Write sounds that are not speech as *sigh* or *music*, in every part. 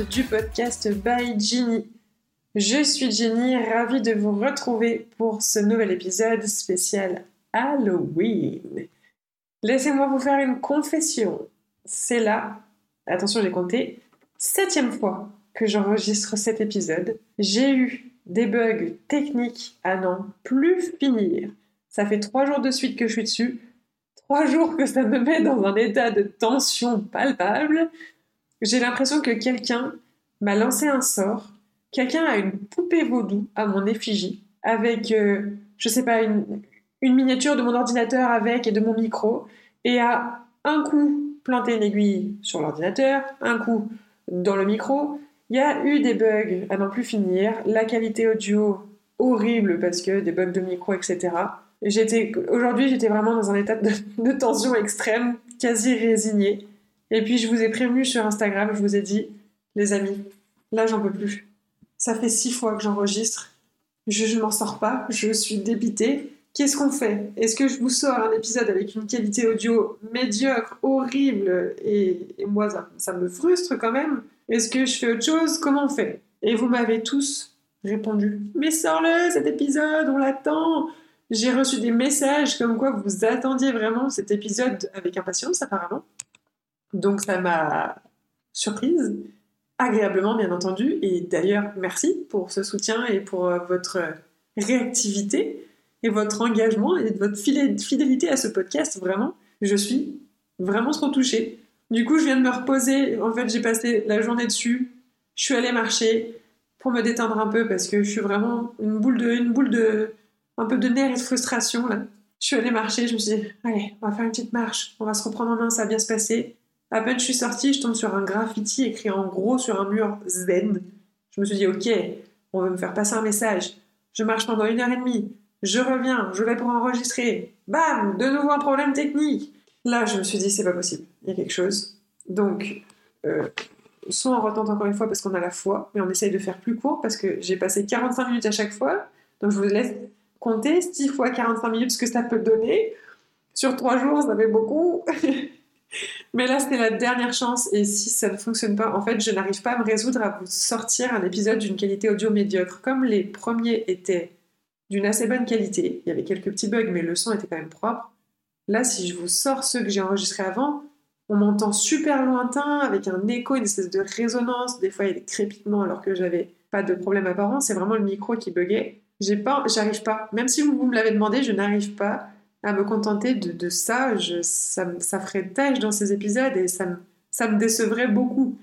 du podcast By Ginny. Je suis Jenny, ravie de vous retrouver pour ce nouvel épisode spécial Halloween. Laissez-moi vous faire une confession. C'est là, attention j'ai compté, septième fois que j'enregistre cet épisode. J'ai eu des bugs techniques à n'en plus finir. Ça fait trois jours de suite que je suis dessus. Trois jours que ça me met dans un état de tension palpable. J'ai l'impression que quelqu'un m'a lancé un sort. Quelqu'un a une poupée vaudou à mon effigie avec, euh, je sais pas, une, une miniature de mon ordinateur avec et de mon micro et a un coup planté une aiguille sur l'ordinateur, un coup dans le micro. Il y a eu des bugs à n'en plus finir, la qualité audio horrible parce que des bugs de micro, etc. J'étais aujourd'hui, j'étais vraiment dans un état de, de tension extrême, quasi résigné. Et puis je vous ai prévenu sur Instagram, je vous ai dit, les amis, là j'en peux plus. Ça fait six fois que j'enregistre, je ne m'en sors pas, je suis débitée. Qu'est-ce qu'on fait? Est-ce que je vous sors un épisode avec une qualité audio médiocre, horrible, et, moi ça, ça, me frustre quand même? Est-ce que je fais autre chose? Comment on fait? Et vous m'avez tous répondu, mais sors-le cet épisode, on l'attend. J'ai reçu des messages comme quoi vous attendiez vraiment cet épisode avec impatience apparemment. Donc ça m'a surprise, agréablement bien entendu, et d'ailleurs merci pour ce soutien et pour euh, votre réactivité et votre engagement et votre fidélité à ce podcast, vraiment. Je suis vraiment trop touchée. Du coup, je viens de me reposer. En fait, j'ai passé la journée dessus. Je suis allée marcher pour me détendre un peu parce que je suis vraiment une boule de, une boule de, un peu de nerfs et de frustration là. Je suis allée marcher, je me suis dit, allez, on va faire une petite marche, on va se reprendre en main, ça va bien se passer. À peine je suis sortie, je tombe sur un graffiti écrit en gros sur un mur zen. Je me suis dit, ok, on veut me faire passer un message. Je marche pendant une heure et demie. Je reviens, je vais pour enregistrer. Bam, de nouveau un problème technique. Là, je me suis dit, c'est pas possible. Il y a quelque chose. Donc, euh, soit on retente encore une fois parce qu'on a la foi, mais on essaye de faire plus court parce que j'ai passé 45 minutes à chaque fois. Donc, je vous laisse compter 6 fois 45 minutes ce que ça peut donner. Sur 3 jours, ça fait beaucoup. *laughs* Mais là, c'était la dernière chance et si ça ne fonctionne pas, en fait, je n'arrive pas à me résoudre à vous sortir un épisode d'une qualité audio médiocre. Comme les premiers étaient d'une assez bonne qualité, il y avait quelques petits bugs, mais le son était quand même propre. Là, si je vous sors ceux que j'ai enregistrés avant, on m'entend super lointain, avec un écho, une espèce de résonance. Des fois, il y a des crépitements alors que j'avais pas de problème apparent. C'est vraiment le micro qui buguait. J'ai pas, j'arrive pas. Même si vous, me l'avez demandé, je n'arrive pas à me contenter de, ça. Je, ça. Ça ferait tâche dans ces épisodes et ça me, ça me décevrait beaucoup.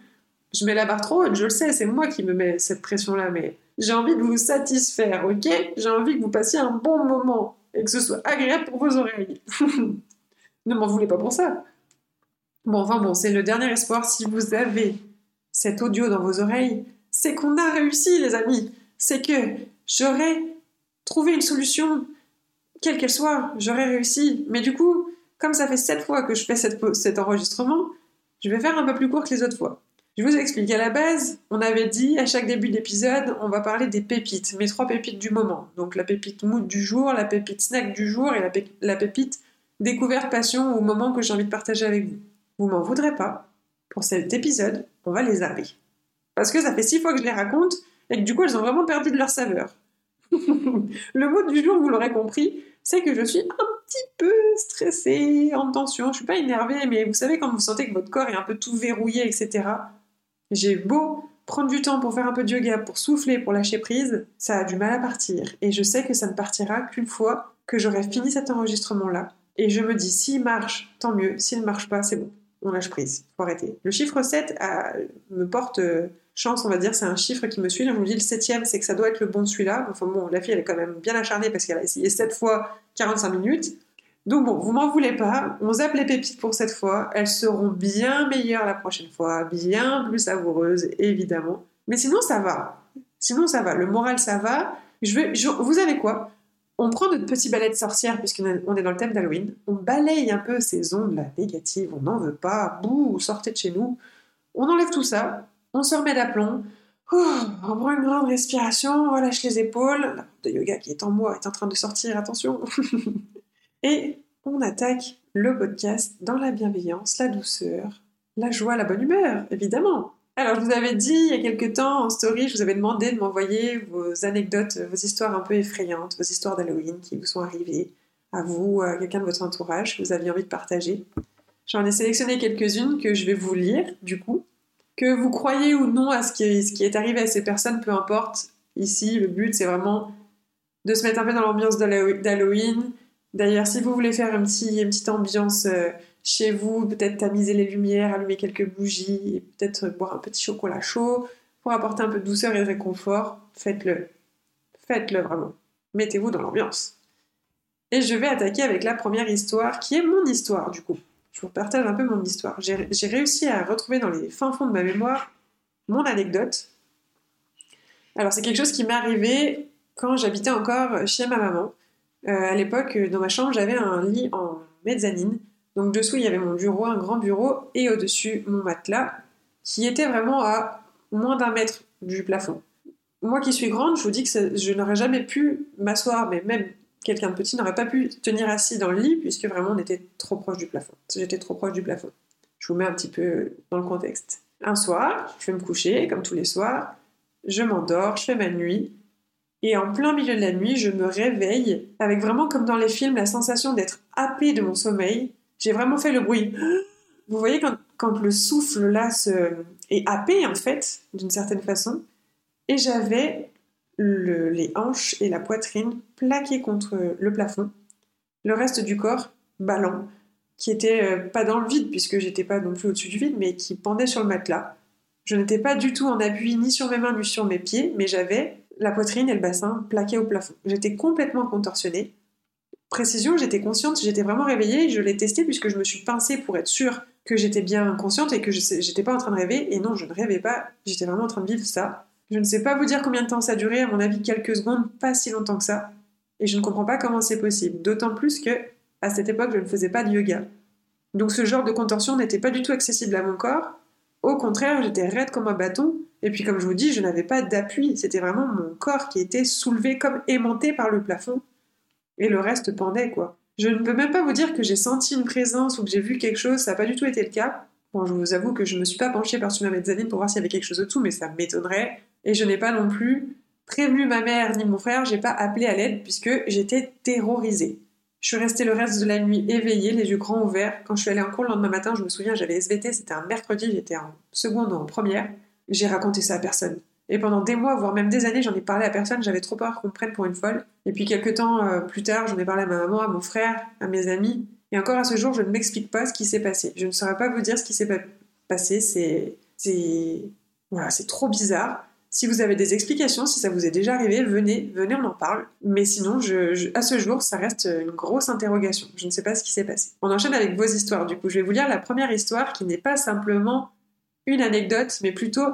Je mets la barre trop haute, je le sais, c'est moi qui me mets cette pression-là, mais j'ai envie de vous satisfaire, ok? J'ai envie que vous passiez un bon moment et que ce soit agréable pour vos oreilles. *laughs* ne m'en voulez pas pour ça. Bon, enfin bon, c'est le dernier espoir. Si vous avez cet audio dans vos oreilles, c'est qu'on a réussi, les amis. C'est que j'aurais trouvé une solution, quelle qu'elle soit, j'aurais réussi. Mais du coup, comme ça fait sept fois que je fais cet enregistrement, je vais faire un peu plus court que les autres fois. Je vous explique. À la base, on avait dit à chaque début d'épisode, on va parler des pépites, mes trois pépites du moment. Donc la pépite mood du jour, la pépite snack du jour et la, pépite découverte, passion au moment que j'ai envie de partager avec vous. Vous m'en voudrez pas. Pour cet épisode, on va les zapper. Parce que ça fait six fois que je les raconte et que du coup, elles ont vraiment perdu de leur saveur. *laughs* le mot du jour, vous l'aurez compris, c'est que je suis un petit peu stressée, en tension. Je suis pas énervée, mais vous savez quand vous sentez que votre corps est un peu tout verrouillé, etc. J'ai beau prendre du temps pour faire un peu de yoga, pour souffler, pour lâcher prise, ça a du mal à partir. Et je sais que ça ne partira qu'une fois que j'aurai fini cet enregistrement-là. Et je me dis, s'il marche, tant mieux. S'il ne marche pas, c'est bon. On lâche prise. Faut arrêter. Le chiffre 7 me porte euh, chance, on va dire, c'est un chiffre qui me suit. Je me dis le septième, c'est que ça doit être le bon celui-là. Enfin bon, la fille, elle est quand même bien acharnée parce qu'elle a essayé 7 fois 45 minutes. Donc bon, vous m'en voulez pas. On zappe les pépites pour cette fois. Elles seront bien meilleures la prochaine fois, bien plus savoureuses, évidemment. Mais sinon, ça va. Sinon, ça va. Le moral, ça va. Je vous savez quoi? On prend notre petit balai de sorcière, puisqu'on est dans le thème d'Halloween. On balaye un peu ces ondes-là négatives. On n'en veut pas. Bouh, sortez de chez nous. On enlève tout ça. On se remet d'aplomb. on prend une grande respiration, on relâche les épaules. La porte de yoga qui est en moi est en train de sortir, attention. *laughs* Et on attaque le podcast dans la bienveillance, la douceur, la joie, la bonne humeur, évidemment. Alors, je vous avais dit il y a quelques temps en story, je vous avais demandé de m'envoyer vos anecdotes, vos histoires un peu effrayantes, vos histoires d'Halloween qui vous sont arrivées à vous, à quelqu'un de votre entourage que vous aviez envie de partager. J'en ai sélectionné quelques-unes que je vais vous lire, du coup. Que vous croyez ou non à ce qui, est arrivé à ces personnes, peu importe. Ici, le but, c'est vraiment de se mettre un peu dans l'ambiance d'Halloween. D'ailleurs, si vous voulez faire une petite ambiance euh, chez vous, peut-être tamiser les lumières, allumer quelques bougies, et peut-être boire un petit chocolat chaud pour apporter un peu de douceur et de réconfort, faites-le. Faites-le vraiment. Mettez-vous dans l'ambiance. Et je vais attaquer avec la première histoire, qui est mon histoire du coup. Je vous partage un peu mon histoire. J'ai réussi à retrouver dans les fins fonds de ma mémoire mon anecdote. Alors c'est quelque chose qui m'est arrivé quand j'habitais encore chez ma maman. Euh, à l'époque, dans ma chambre, j'avais un lit en mezzanine. Donc dessous, il y avait mon bureau, un grand bureau, et au-dessus, mon matelas, qui était vraiment à moins d'un mètre du plafond. Moi qui suis grande, je vous dis que je n'aurais jamais pu m'asseoir, mais même quelqu'un de petit n'aurait pas pu tenir assis dans le lit, puisque vraiment on était trop proche du plafond. J'étais trop proche du plafond. Je vous mets un petit peu dans le contexte. Un soir, je vais me coucher, comme tous les soirs, je m'endors, je fais ma nuit, et en plein milieu de la nuit, je me réveille avec vraiment comme dans les films la sensation d'être happé de mon sommeil. J'ai vraiment fait le bruit. Vous voyez quand, le souffle là se... est happé en fait, d'une certaine façon. Et j'avais les hanches et la poitrine plaquées contre le plafond. Le reste du corps ballant, qui était euh, pas dans le vide puisque j'étais pas non plus au-dessus du vide, mais qui pendait sur le matelas. Je n'étais pas du tout en appui ni sur mes mains ni sur mes pieds, mais j'avais la poitrine et le bassin plaqués au plafond. J'étais complètement contorsionnée. Précision, j'étais consciente, j'étais vraiment réveillée, je l'ai testé puisque je me suis pincée pour être sûre que j'étais bien consciente et que je n'étais pas en train de rêver. Et non, je ne rêvais pas, j'étais vraiment en train de vivre ça. Je ne sais pas vous dire combien de temps ça a duré, à mon avis quelques secondes, pas si longtemps que ça. Et je ne comprends pas comment c'est possible. D'autant plus que, à cette époque, je ne faisais pas de yoga. Donc ce genre de contorsion n'était pas du tout accessible à mon corps. Au contraire, j'étais raide comme un bâton et puis, comme je vous dis, je n'avais pas d'appui. C'était vraiment mon corps qui était soulevé comme aimanté par le plafond. Et le reste pendait, quoi. Je ne peux même pas vous dire que j'ai senti une présence ou que j'ai vu quelque chose. Ça n'a pas du tout été le cas. Bon, je vous avoue que je ne me suis pas penchée par-dessus ma mezzanine pour voir s'il y avait quelque chose au-dessous, mais ça m'étonnerait. Et je n'ai pas non plus prévenu ma mère ni mon frère. J'ai pas appelé à l'aide puisque j'étais terrorisée. Je suis restée le reste de la nuit éveillée, les yeux grands ouverts. Quand je suis allée en cours le lendemain matin, je me souviens, j'avais SVT, c'était un mercredi, j'étais en seconde ou en première j'ai raconté ça à personne. Et pendant des mois, voire même des années, j'en ai parlé à personne, j'avais trop peur qu'on me prenne pour une folle. Et puis quelques temps euh, plus tard, j'en ai parlé à ma maman, à mon frère, à mes amis. Et encore à ce jour, je ne m'explique pas ce qui s'est passé. Je ne saurais pas vous dire ce qui s'est passé, c'est... c'est... Voilà, c'est trop bizarre. Si vous avez des explications, si ça vous est déjà arrivé, venez, venez, on en parle. Mais sinon, à ce jour, ça reste une grosse interrogation. Je ne sais pas ce qui s'est passé. On enchaîne avec vos histoires. Du coup, je vais vous lire la première histoire qui n'est pas simplement une anecdote, mais plutôt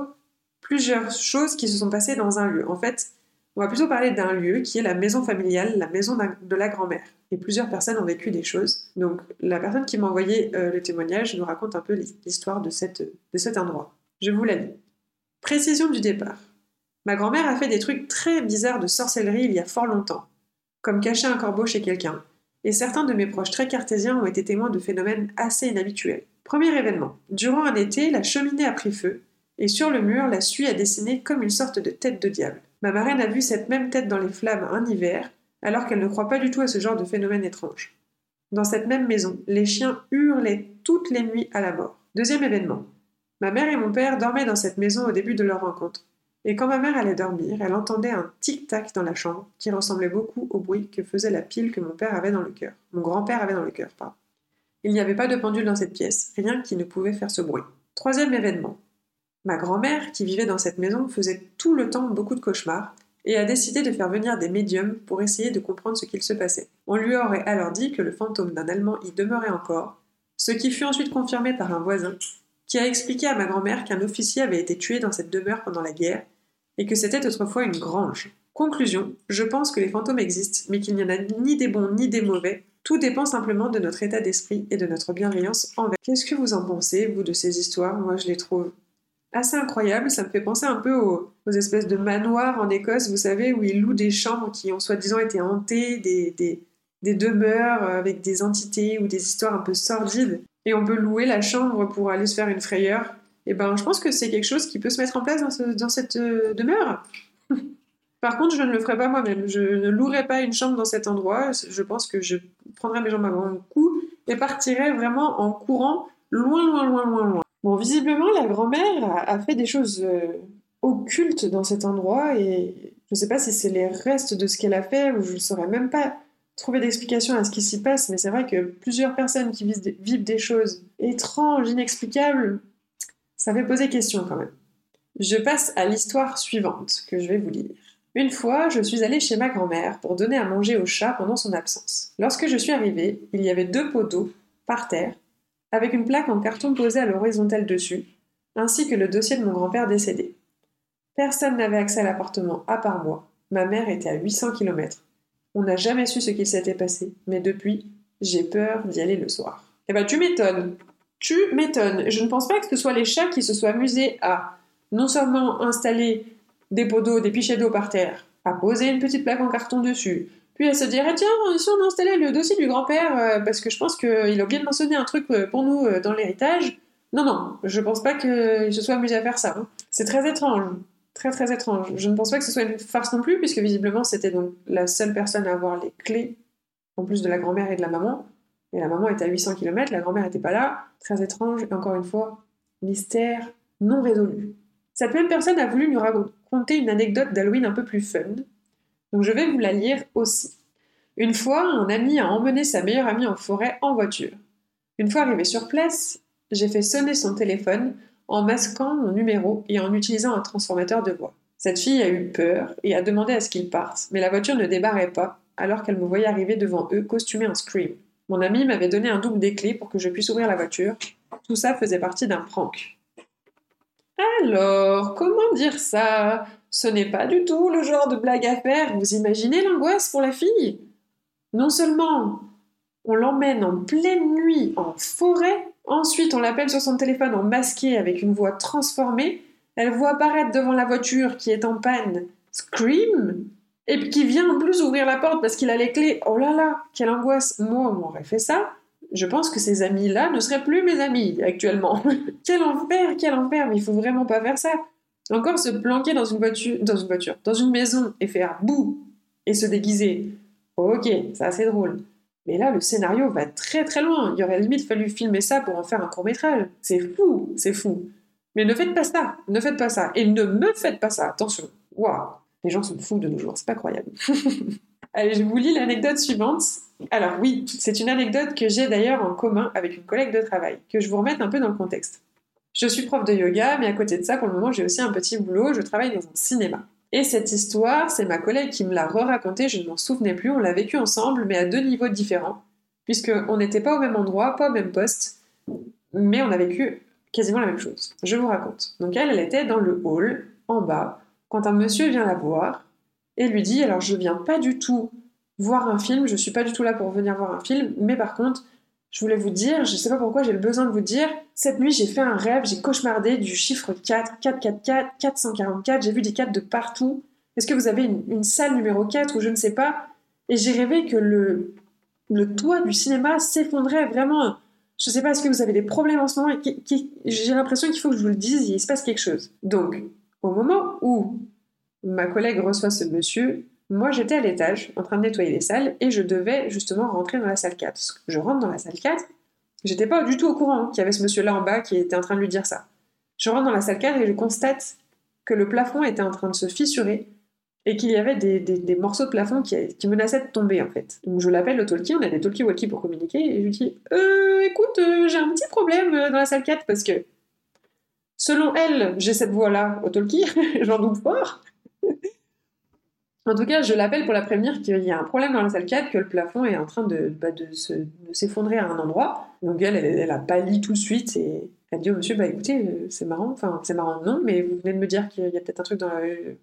plusieurs choses qui se sont passées dans un lieu. En fait, on va plutôt parler d'un lieu qui est la maison familiale, la maison de la grand-mère. Et plusieurs personnes ont vécu des choses. Donc la personne qui m'a envoyé euh, le témoignage nous raconte un peu l'histoire de, cet endroit. Je vous la lis. Précision du départ. Ma grand-mère a fait des trucs très bizarres de sorcellerie il y a fort longtemps, comme cacher un corbeau chez quelqu'un, et certains de mes proches très cartésiens ont été témoins de phénomènes assez inhabituels. Premier événement. Durant un été, la cheminée a pris feu, et sur le mur, la suie a dessiné comme une sorte de tête de diable. Ma marraine a vu cette même tête dans les flammes un hiver, alors qu'elle ne croit pas du tout à ce genre de phénomène étrange. Dans cette même maison, les chiens hurlaient toutes les nuits à la mort. Deuxième événement. Ma mère et mon père dormaient dans cette maison au début de leur rencontre. Et quand ma mère allait dormir, elle entendait un tic-tac dans la chambre qui ressemblait beaucoup au bruit que faisait la pile que mon père avait dans le cœur. Mon grand-père avait dans le cœur, pardon. Il n'y avait pas de pendule dans cette pièce, rien qui ne pouvait faire ce bruit. Troisième événement. Ma grand-mère, qui vivait dans cette maison, faisait tout le temps beaucoup de cauchemars et a décidé de faire venir des médiums pour essayer de comprendre ce qu'il se passait. On lui aurait alors dit que le fantôme d'un Allemand y demeurait encore, ce qui fut ensuite confirmé par un voisin, qui a expliqué à ma grand-mère qu'un officier avait été tué dans cette demeure pendant la guerre et que c'était autrefois une grange. Conclusion, je pense que les fantômes existent, mais qu'il n'y en a ni des bons ni des mauvais, tout dépend simplement de notre état d'esprit et de notre bienveillance envers. Qu'est-ce que vous en pensez, vous, de ces histoires? Moi, je les trouve assez incroyables. Ça me fait penser un peu aux, espèces de manoirs en Écosse, vous savez, où ils louent des chambres qui ont soi-disant été hantées, des, des, des demeures avec des entités ou des histoires un peu sordides. Et on peut louer la chambre pour aller se faire une frayeur. et ben je pense que c'est quelque chose qui peut se mettre en place dans, cette euh, demeure. *laughs* Par contre, je ne le ferai pas moi-même. Je ne louerai pas une chambre dans cet endroit. Je pense que je prendrai mes jambes à mon cou et partirai vraiment en courant loin, loin, loin, loin, loin. Bon, visiblement, la grand-mère a, fait des choses euh, occultes dans cet endroit et je ne sais pas si c'est les restes de ce qu'elle a fait ou je ne saurais même pas trouver d'explication à ce qui s'y passe, mais c'est vrai que plusieurs personnes qui vivent des choses étranges, inexplicables, ça fait poser question quand même. Je passe à l'histoire suivante que je vais vous lire. Une fois, je suis allée chez ma grand-mère pour donner à manger au chat pendant son absence. Lorsque je suis arrivée, il y avait deux pots d'eau par terre, avec une plaque en carton posée à l'horizontale dessus, ainsi que le dossier de mon grand-père décédé. Personne n'avait accès à l'appartement à part moi. Ma mère était à 800 km. On n'a jamais su ce qu'il s'était passé, mais depuis, j'ai peur d'y aller le soir. Eh ben, tu m'étonnes. Tu m'étonnes. Je ne pense pas que ce soit les chats qui se soient amusés à non seulement installer des pots d'eau, des pichets d'eau par terre, à poser une petite plaque en carton dessus, puis à se dire, ah, tiens, si on installait le dossier du grand-père, euh, parce que je pense qu'il a oublié de mentionner un truc euh, pour nous euh, dans l'héritage. Non, non, je pense pas qu'il se soit amusé à faire ça. Hein. C'est très étrange. Très très étrange. Je ne pense pas que ce soit une farce non plus, puisque visiblement c'était donc la seule personne à avoir les clés, en plus de la grand-mère et de la maman. Et la maman était à 800 km, la grand-mère n'était pas là. Très étrange, et encore une fois, mystère non résolu. Cette même personne a voulu nous raconter une anecdote d'Halloween un peu plus fun, donc je vais vous la lire aussi. Une fois, un ami a emmené sa meilleure amie en forêt en voiture. Une fois arrivé sur place, j'ai fait sonner son téléphone en masquant mon numéro et en utilisant un transformateur de voix. Cette fille a eu peur et a demandé à ce qu'il parte, mais la voiture ne débarrait pas alors qu'elle me voyait arriver devant eux costumée en scream. Mon ami m'avait donné un double des clés pour que je puisse ouvrir la voiture. Tout ça faisait partie d'un prank. Alors, comment dire ça? Ce n'est pas du tout le genre de blague à faire. Vous imaginez l'angoisse pour la fille? Non seulement on l'emmène en pleine nuit en forêt, Ensuite, on l'appelle sur son téléphone en masqué avec une voix transformée. Elle voit apparaître devant la voiture qui est en panne Scream et qui vient en plus ouvrir la porte parce qu'il a les clés. Oh là là, quelle angoisse Moi, on m'aurait fait ça. Je pense que ces amis-là ne seraient plus mes amis actuellement. *laughs* quel enfer, quel enfer, mais il faut vraiment pas faire ça. Encore se planquer dans une voiture, dans une maison et faire bouh et se déguiser. Ok, ça c'est drôle. Mais là, le scénario va très très loin. Il aurait limite fallu filmer ça pour en faire un court métrage. C'est fou, c'est fou. Mais ne faites pas ça, ne faites pas ça. Et ne me faites pas ça, attention. Waouh, les gens sont fous de nos jours, c'est pas croyable. *laughs* Allez, je vous lis l'anecdote suivante. Alors oui, c'est une anecdote que j'ai d'ailleurs en commun avec une collègue de travail, que je vous remette un peu dans le contexte. Je suis prof de yoga, mais à côté de ça, pour le moment, j'ai aussi un petit boulot, je travaille dans un cinéma. Et cette histoire, c'est ma collègue qui me l'a re-racontée, je ne m'en souvenais plus, on l'a vécue ensemble, mais à deux niveaux différents, puisqu'on n'était pas au même endroit, pas au même poste, mais on a vécu quasiment la même chose. Je vous raconte. Donc elle, elle était dans le hall, en bas, quand un monsieur vient la voir et lui dit, alors je viens pas du tout voir un film, je suis pas du tout là pour venir voir un film, mais par contre, je voulais vous dire, je ne sais pas pourquoi j'ai le besoin de vous dire, cette nuit j'ai fait un rêve, j'ai cauchemardé du chiffre 4, 444, 444, j'ai vu des 4 de partout. Est-ce que vous avez une, salle numéro 4 ou je ne sais pas? Et j'ai rêvé que le, le toit du cinéma s'effondrait vraiment. Je ne sais pas, est-ce que vous avez des problèmes en ce moment? J'ai l'impression qu'il faut que je vous le dise, il se passe quelque chose. Donc, au moment où ma collègue reçoit ce monsieur, moi, j'étais à l'étage en train de nettoyer les salles et je devais justement rentrer dans la salle 4. Je rentre dans la salle 4, j'étais pas du tout au courant qu'il y avait ce monsieur-là en bas qui était en train de lui dire ça. Je rentre dans la salle 4 et je constate que le plafond était en train de se fissurer et qu'il y avait des, morceaux de plafond qui, menaçaient de tomber en fait. Donc je l'appelle le talkie, on a des talkie-walkie pour communiquer, et je lui dis euh, écoute, euh, j'ai un petit problème euh, dans la salle 4 parce que selon elle, j'ai cette voix-là au talkie, *laughs* j'en doute fort. En tout cas, je l'appelle pour la prévenir qu'il y a un problème dans la salle 4, que le plafond est en train de, bah, de, s'effondrer à un endroit. Donc elle, elle, a pâli tout de suite et elle dit au monsieur, bah écoutez, euh, c'est marrant, enfin c'est marrant non, mais vous venez de me dire qu'il y a peut-être un truc dans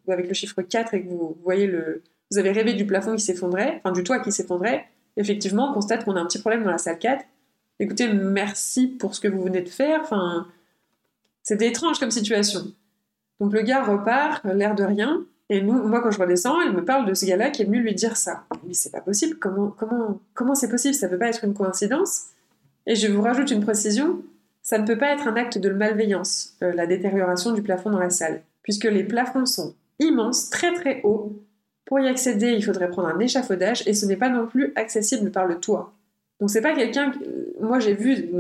avec le chiffre 4 et que vous voyez le... Vous avez rêvé du plafond qui s'effondrait, enfin du toit qui s'effondrait. Effectivement, on constate qu'on a un petit problème dans la salle 4. Écoutez, merci pour ce que vous venez de faire. Enfin, c'était étrange comme situation. Donc le gars repart, l'air de rien, et moi, quand je redescends, elle me parle de ce gars-là qui est venu lui dire ça. Mais c'est pas possible. Comment, comment, comment c'est possible? Ça peut pas être une coïncidence. Et je vous rajoute une précision. ça ne peut pas être un acte de malveillance, euh, la détérioration du plafond dans la salle, puisque les plafonds sont immenses, très très hauts. Pour y accéder, il faudrait prendre un échafaudage et ce n'est pas non plus accessible par le toit. Donc c'est pas quelqu'un. Moi j'ai vu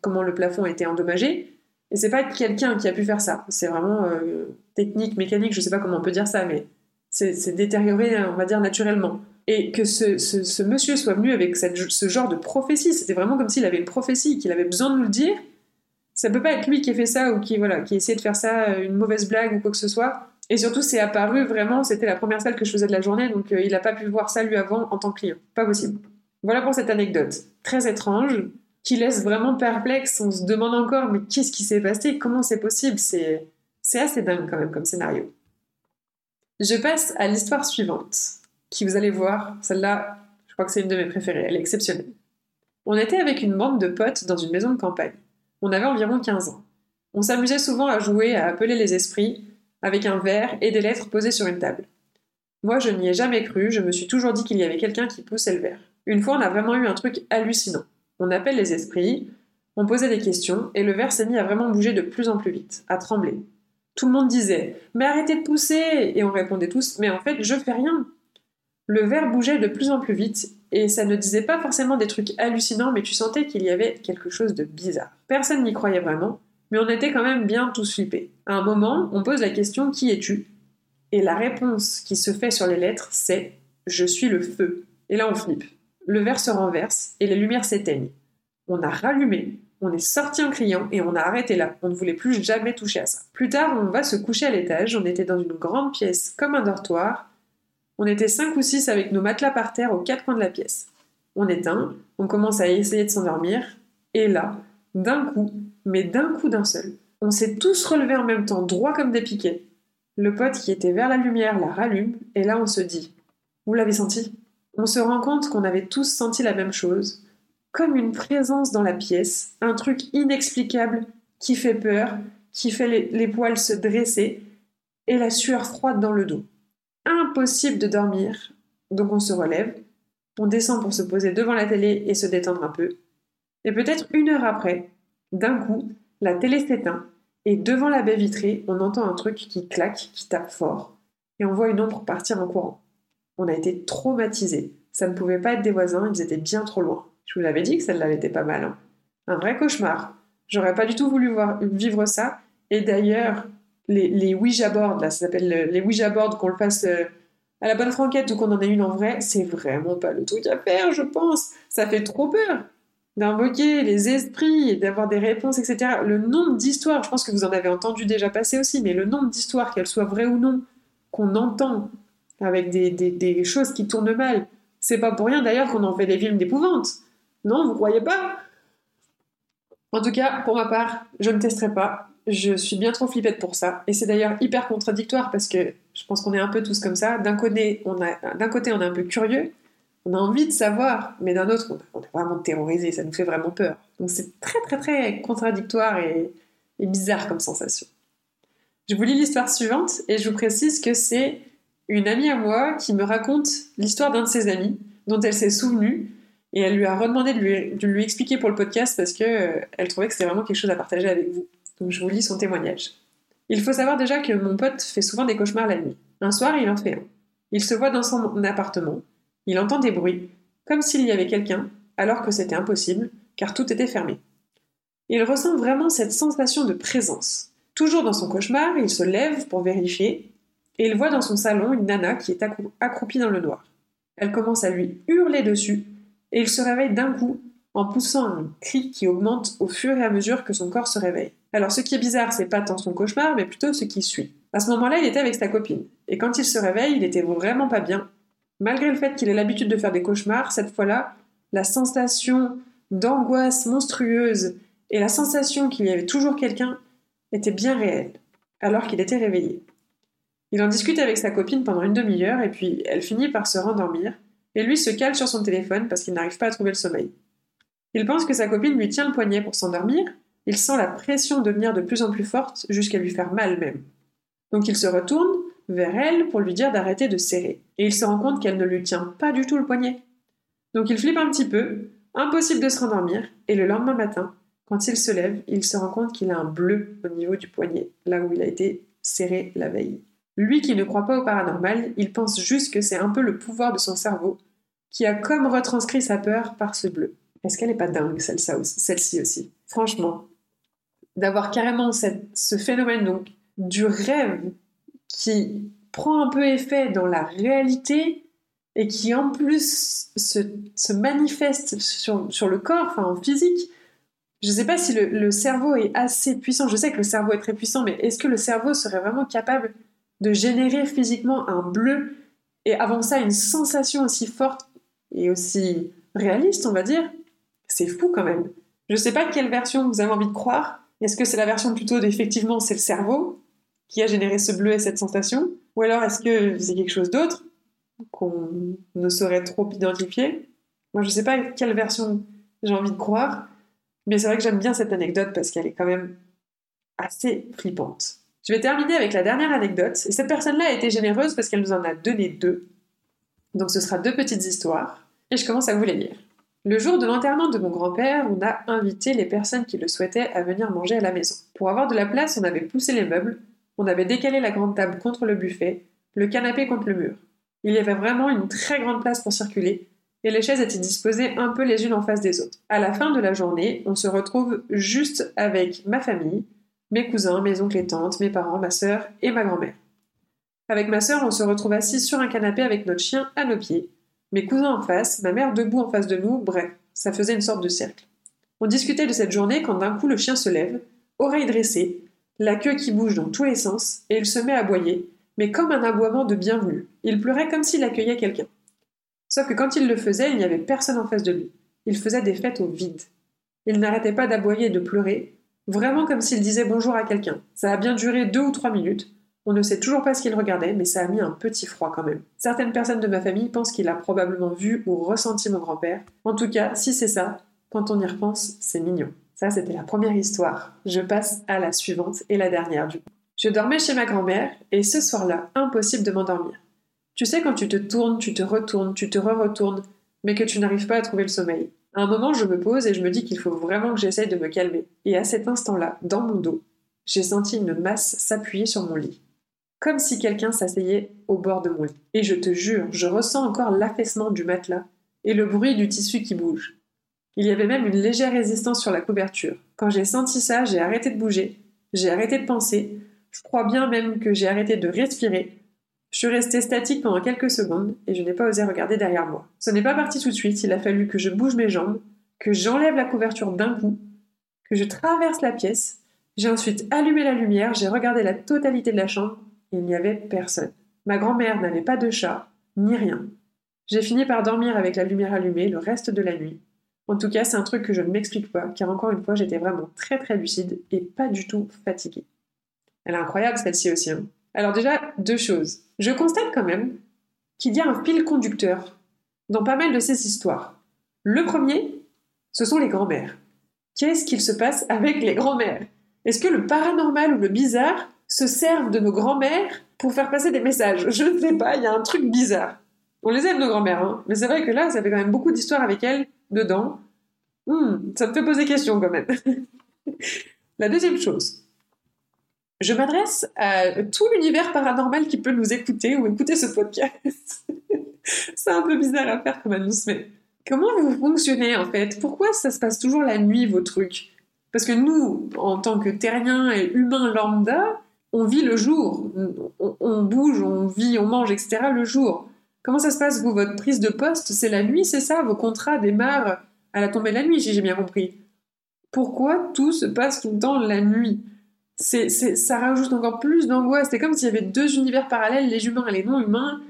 comment le plafond a été endommagé et c'est pas quelqu'un qui a pu faire ça. C'est vraiment euh, technique, mécanique, je sais pas comment on peut dire ça, mais c'est détérioré, on va dire, naturellement. Et que ce, monsieur soit venu avec ce genre de prophétie, c'était vraiment comme s'il avait une prophétie, qu'il avait besoin de nous le dire. Ça peut pas être lui qui a fait ça ou qui, voilà, qui a essayé de faire ça, euh, une mauvaise blague ou quoi que ce soit. Et surtout, c'est apparu vraiment, c'était la première salle que je faisais de la journée, donc euh, il n'a pas pu voir ça lui avant en tant que client. Pas possible. Voilà pour cette anecdote. Très étrange, qui laisse vraiment perplexe. On se demande encore, mais qu'est-ce qui s'est passé? Comment c'est possible? C'est assez dingue quand même comme scénario. Je passe à l'histoire suivante, qui vous allez voir, celle-là, je crois que c'est une de mes préférées, elle est exceptionnelle. On était avec une bande de potes dans une maison de campagne. On avait environ 15 ans. On s'amusait souvent à jouer à appeler les esprits avec un verre et des lettres posées sur une table. Moi, je n'y ai jamais cru, je me suis toujours dit qu'il y avait quelqu'un qui poussait le verre. Une fois, on a vraiment eu un truc hallucinant. On appelle les esprits, on posait des questions, et le verre s'est mis à vraiment bouger de plus en plus vite, à trembler. Tout le monde disait Mais arrêtez de pousser Et on répondait tous Mais en fait, je fais rien. Le verre bougeait de plus en plus vite, et ça ne disait pas forcément des trucs hallucinants, mais tu sentais qu'il y avait quelque chose de bizarre. Personne n'y croyait vraiment, mais on était quand même bien tous flippés. À un moment, on pose la question Qui es-tu? Et la réponse qui se fait sur les lettres, c'est Je suis le feu. Et là, on flippe. Le verre se renverse et les lumières s'éteignent. On a rallumé, on est sorti en criant et on a arrêté là. On ne voulait plus jamais toucher à ça. Plus tard, on va se coucher à l'étage. On était dans une grande pièce comme un dortoir. On était cinq ou six avec nos matelas par terre aux quatre coins de la pièce. On éteint, on commence à essayer de s'endormir. Et là, d'un coup, mais d'un coup d'un seul, on s'est tous relevés en même temps, droit comme des piquets. Le pote qui était vers la lumière la rallume, et là on se dit Vous l'avez senti? On se rend compte qu'on avait tous senti la même chose, comme une présence dans la pièce, un truc inexplicable qui fait peur, qui fait les, poils se dresser et la sueur froide dans le dos. Impossible de dormir, donc on se relève, on descend pour se poser devant la télé et se détendre un peu. Et peut-être une heure après, d'un coup, la télé s'éteint et devant la baie vitrée, on entend un truc qui claque, qui tape fort, et on voit une ombre partir en courant. On a été traumatisés. Ça ne pouvait pas être des voisins, ils étaient bien trop loin. Je vous l'avais dit que celle-là, était pas mal. Hein. Un vrai cauchemar. J'aurais pas du tout voulu voir, vivre ça. Et d'ailleurs, les, les Ouija boards, là, ça s'appelle les Ouija boards, qu'on le fasse euh, à la bonne franquette ou qu'on en ait une en vrai, c'est vraiment pas le truc à faire, je pense. Ça fait trop peur d'invoquer les esprits et d'avoir des réponses, etc. Le nombre d'histoires, je pense que vous en avez entendu déjà passer aussi, mais le nombre d'histoires, qu'elles soient vraies ou non, qu'on entend avec des, des, choses qui tournent mal, c'est pas pour rien d'ailleurs qu'on en fait des films d'épouvante. Non, vous croyez pas? En tout cas, pour ma part, je ne testerai pas. Je suis bien trop flippette pour ça. Et c'est d'ailleurs hyper contradictoire parce que je pense qu'on est un peu tous comme ça. D'un côté, on côté, on est un peu curieux, on a envie de savoir, mais d'un autre, on est vraiment terrorisé, ça nous fait vraiment peur. Donc c'est très très très contradictoire et bizarre comme sensation. Je vous lis l'histoire suivante et je vous précise que c'est une amie à moi qui me raconte l'histoire d'un de ses amis dont elle s'est souvenue et elle lui a redemandé de lui, expliquer pour le podcast parce qu'elle euh, trouvait que c'était vraiment quelque chose à partager avec vous. Donc je vous lis son témoignage. Il faut savoir déjà que mon pote fait souvent des cauchemars la nuit. Un soir, il en fait un. Il se voit dans son appartement. Il entend des bruits, comme s'il y avait quelqu'un, alors que c'était impossible, car tout était fermé. Il ressent vraiment cette sensation de présence. Toujours dans son cauchemar, il se lève pour vérifier, et il voit dans son salon une nana qui est accroupie dans le noir. Elle commence à lui hurler dessus, et il se réveille d'un coup en poussant un cri qui augmente au fur et à mesure que son corps se réveille. Alors ce qui est bizarre, c'est pas tant son cauchemar, mais plutôt ce qui suit. À ce moment-là, il était avec sa copine, et quand il se réveille, il était vraiment pas bien. Malgré le fait qu'il ait l'habitude de faire des cauchemars, cette fois-là, la sensation d'angoisse monstrueuse et la sensation qu'il y avait toujours quelqu'un était bien réelle, alors qu'il était réveillé. Il en discute avec sa copine pendant une demi-heure et puis elle finit par se rendormir, et lui se cale sur son téléphone parce qu'il n'arrive pas à trouver le sommeil. Il pense que sa copine lui tient le poignet pour s'endormir, il sent la pression devenir de plus en plus forte jusqu'à lui faire mal même. Donc il se retourne vers elle pour lui dire d'arrêter de serrer, et il se rend compte qu'elle ne lui tient pas du tout le poignet. Donc il flippe un petit peu, impossible de se rendormir, et le lendemain matin, Quand il se lève, il se rend compte qu'il a un bleu au niveau du poignet, là où il a été serré la veille. Lui qui ne croit pas au paranormal, il pense juste que c'est un peu le pouvoir de son cerveau qui a comme retranscrit sa peur par ce bleu. Est-ce qu'elle n'est pas dingue, celle-ci aussi Franchement, d'avoir carrément ce phénomène donc du rêve qui prend un peu effet dans la réalité et qui en plus se, manifeste sur, sur, le corps, enfin en physique. Je ne sais pas si le, cerveau est assez puissant. Je sais que le cerveau est très puissant, mais est-ce que le cerveau serait vraiment capable de générer physiquement un bleu et avant ça une sensation aussi forte et aussi réaliste, on va dire C'est fou quand même. Je ne sais pas quelle version vous avez envie de croire. Est-ce que c'est la version plutôt d'effectivement c'est le cerveau qui a généré ce bleu et cette sensation? Ou alors est-ce que c'est quelque chose d'autre qu'on ne saurait trop identifier? Moi je ne sais pas quelle version j'ai envie de croire, mais c'est vrai que j'aime bien cette anecdote parce qu'elle est quand même assez flippante. Je vais terminer avec la dernière anecdote, et cette personne-là a été généreuse parce qu'elle nous en a donné deux. Donc ce sera deux petites histoires, et je commence à vous les lire. Le jour de l'enterrement de mon grand-père, on a invité les personnes qui le souhaitaient à venir manger à la maison. Pour avoir de la place, on avait poussé les meubles, on avait décalé la grande table contre le buffet, le canapé contre le mur. Il y avait vraiment une très grande place pour circuler, et les chaises étaient disposées un peu les unes en face des autres. À la fin de la journée, on se retrouve juste avec ma famille, mes cousins, mes oncles et tantes, mes parents, ma sœur et ma grand-mère. Avec ma sœur, on se retrouve assis sur un canapé avec notre chien à nos pieds, mes cousins en face, ma mère debout en face de nous, bref, ça faisait une sorte de cercle. On discutait de cette journée quand d'un coup le chien se lève, oreille dressée, la queue qui bouge dans tous les sens, et il se met à aboyer, mais comme un aboiement de bienvenue. Il pleurait comme s'il accueillait quelqu'un. Sauf que quand il le faisait, il n'y avait personne en face de lui. Il faisait des fêtes au vide. Il n'arrêtait pas d'aboyer et de pleurer, vraiment comme s'il disait bonjour à quelqu'un. Ça a bien duré deux ou trois minutes. On ne sait toujours pas ce qu'il regardait, mais ça a mis un petit froid quand même. Certaines personnes de ma famille pensent qu'il a probablement vu ou ressenti mon grand-père. En tout cas, si c'est ça, quand on y repense, c'est mignon. Ça, c'était la première histoire. Je passe à la suivante et la dernière du coup. Je dormais chez ma grand-mère et ce soir-là, impossible de m'endormir. Tu sais, quand tu te tournes, tu te retournes, tu te re-retournes, mais que tu n'arrives pas à trouver le sommeil. À un moment, je me pose et je me dis qu'il faut vraiment que j'essaye de me calmer. Et à cet instant-là, dans mon dos, j'ai senti une masse s'appuyer sur mon lit. Comme si quelqu'un s'asseyait au bord de mon lit. Et je te jure, je ressens encore l'affaissement du matelas et le bruit du tissu qui bouge. Il y avait même une légère résistance sur la couverture. Quand j'ai senti ça, j'ai arrêté de bouger, j'ai arrêté de penser, je crois bien même que j'ai arrêté de respirer. Je suis restée statique pendant quelques secondes et je n'ai pas osé regarder derrière moi. Ce n'est pas parti tout de suite, il a fallu que je bouge mes jambes, que j'enlève la couverture d'un coup, que je traverse la pièce. J'ai ensuite allumé la lumière, j'ai regardé la totalité de la chambre, il n'y avait personne. Ma grand-mère n'avait pas de chat, ni rien. J'ai fini par dormir avec la lumière allumée le reste de la nuit. En tout cas, c'est un truc que je ne m'explique pas, car encore une fois, j'étais vraiment très très lucide et pas du tout fatiguée. Elle est incroyable celle-ci aussi. Hein. Alors déjà, deux choses. Je constate quand même qu'il y a un fil conducteur dans pas mal de ces histoires. Le premier, ce sont les grands-mères. Qu'est-ce qu'il se passe avec les grands-mères? Est-ce que le paranormal ou le bizarre se servent de nos grands-mères pour faire passer des messages? Je ne sais pas, il y a un truc bizarre. On les aime nos grands-mères, hein mais c'est vrai que là, ça fait quand même beaucoup d'histoires avec elles dedans. Hmm, ça me fait poser question quand même. *laughs* La deuxième chose, je m'adresse à tout l'univers paranormal qui peut nous écouter ou écouter ce podcast. *laughs* c'est un peu bizarre à faire comme annonce, mais comment vous fonctionnez en fait? Pourquoi ça se passe toujours la nuit, vos trucs? Parce que nous, en tant que terriens et humains lambda, on vit le jour. On, bouge, on vit, on mange, etc. le jour. Comment ça se passe, vous Votre prise de poste, c'est la nuit, c'est ça? Vos contrats démarrent à la tombée de la nuit, si j'ai bien compris. Pourquoi tout se passe tout le temps la nuit? C'est, ça rajoute encore plus d'angoisse. C'est comme s'il y avait deux univers parallèles, les humains et les non-humains,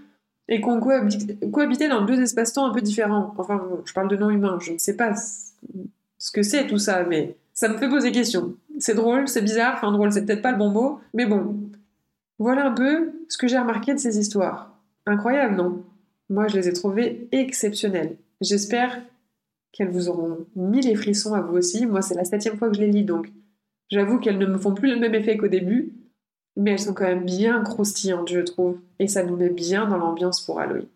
et qu'on cohabitait dans deux espaces-temps un peu différents. Enfin, je parle de non-humains, je ne sais pas ce que c'est tout ça, mais ça me fait poser question. C'est drôle, c'est bizarre, enfin drôle, c'est peut-être pas le bon mot, mais bon. Voilà un peu ce que j'ai remarqué de ces histoires. Incroyable, non? Moi, je les ai trouvées exceptionnelles. J'espère qu'elles vous auront mis les frissons à vous aussi. Moi, c'est la septième fois que je les lis, donc J'avoue qu'elles ne me font plus le même effet qu'au début, mais elles sont quand même bien croustillantes, je trouve, et ça nous met bien dans l'ambiance pour Halloween.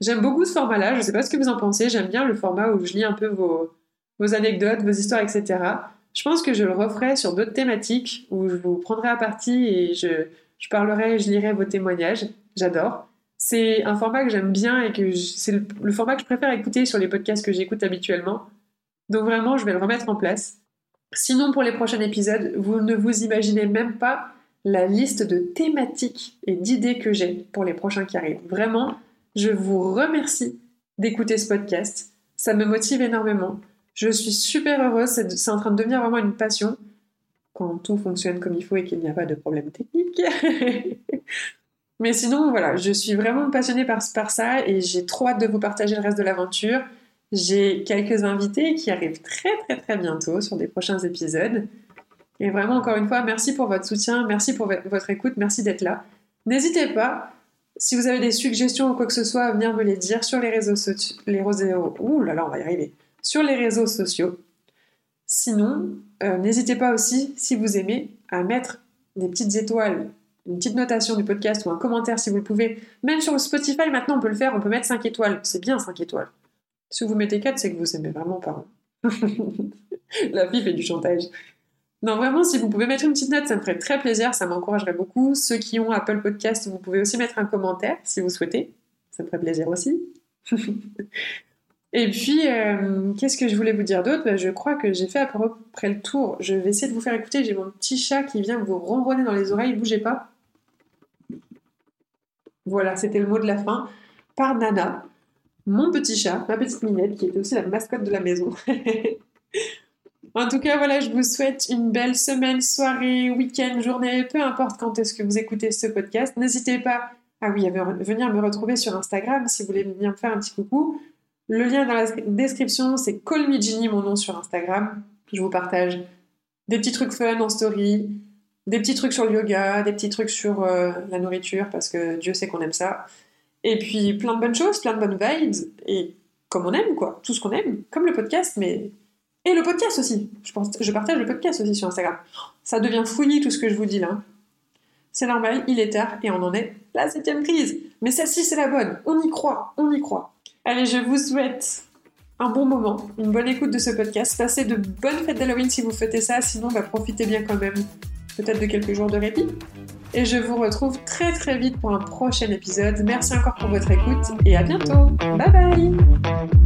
J'aime beaucoup ce format-là, je ne sais pas ce que vous en pensez, j'aime bien le format où je lis un peu vos, anecdotes, vos histoires, etc. Je pense que je le referai sur d'autres thématiques où je vous prendrai à partie et je, je parlerai, je lirai vos témoignages. J'adore. C'est un format que j'aime bien et que c'est le, format que je préfère écouter sur les podcasts que j'écoute habituellement. Donc vraiment, je vais le remettre en place. Sinon, pour les prochains épisodes, vous ne vous imaginez même pas la liste de thématiques et d'idées que j'ai pour les prochains qui arrivent. Vraiment, je vous remercie d'écouter ce podcast. Ça me motive énormément. Je suis super heureuse. C'est en train de devenir vraiment une passion quand tout fonctionne comme il faut et qu'il n'y a pas de problème technique. *laughs* Mais sinon, voilà, je suis vraiment passionnée par, par ça et j'ai trop hâte de vous partager le reste de l'aventure. J'ai quelques invités qui arrivent très très très bientôt sur des prochains épisodes. Et vraiment, encore une fois, merci pour votre soutien, merci pour votre écoute, merci d'être là. N'hésitez pas, si vous avez des suggestions ou quoi que ce soit, à venir me les dire sur les réseaux sociaux. Les ouh là là, on va y arriver. Sur les réseaux sociaux. Sinon, euh, n'hésitez pas aussi, si vous aimez, à mettre des petites étoiles, une petite notation du podcast ou un commentaire si vous le pouvez. Même sur Spotify, maintenant, on peut le faire, on peut mettre 5 étoiles. C'est bien 5 étoiles. Si vous mettez 4, c'est que vous aimez vraiment pas. *laughs* La fille fait du chantage. Non, vraiment, si vous pouvez mettre une petite note, ça me ferait très plaisir, ça m'encouragerait beaucoup. Ceux qui ont Apple Podcast, vous pouvez aussi mettre un commentaire si vous souhaitez. Ça me ferait plaisir aussi. *laughs* Et puis, euh, qu'est-ce que je voulais vous dire d'autre? Bah, Je crois que j'ai fait à peu près le tour. Je vais essayer de vous faire écouter. J'ai mon petit chat qui vient vous ronronner dans les oreilles. Bougez pas. Voilà, c'était le mot de la fin. Par Nana, mon petit chat, ma petite minette, qui était aussi la mascotte de la maison. *laughs* En tout cas, voilà, je vous souhaite une belle semaine, soirée, week-end, journée, peu importe quand est-ce que vous écoutez ce podcast. N'hésitez pas à oui, à venir me retrouver sur Instagram si vous voulez venir me faire un petit coucou. Le lien dans la description, c'est Call mon nom sur Instagram. Je vous partage des petits trucs fun en story, des petits trucs sur le yoga, des petits trucs sur euh, la nourriture, parce que Dieu sait qu'on aime ça. Et puis plein de bonnes choses, plein de bonnes vibes, et comme on aime, quoi. Tout ce qu'on aime, comme le podcast, mais et le podcast aussi. Je, pense, je partage le podcast aussi sur Instagram. Ça devient fouillis tout ce que je vous dis là. C'est normal, il est tard et on en est la septième prise. Mais celle-ci, c'est la bonne. On y croit, on y croit. Allez, je vous souhaite un bon moment, une bonne écoute de ce podcast. Passez de bonnes fêtes d'Halloween si vous fêtez ça. Sinon, bah, profitez bien quand même peut-être de quelques jours de répit. Et je vous retrouve très très vite pour un prochain épisode. Merci encore pour votre écoute et à bientôt. Bye bye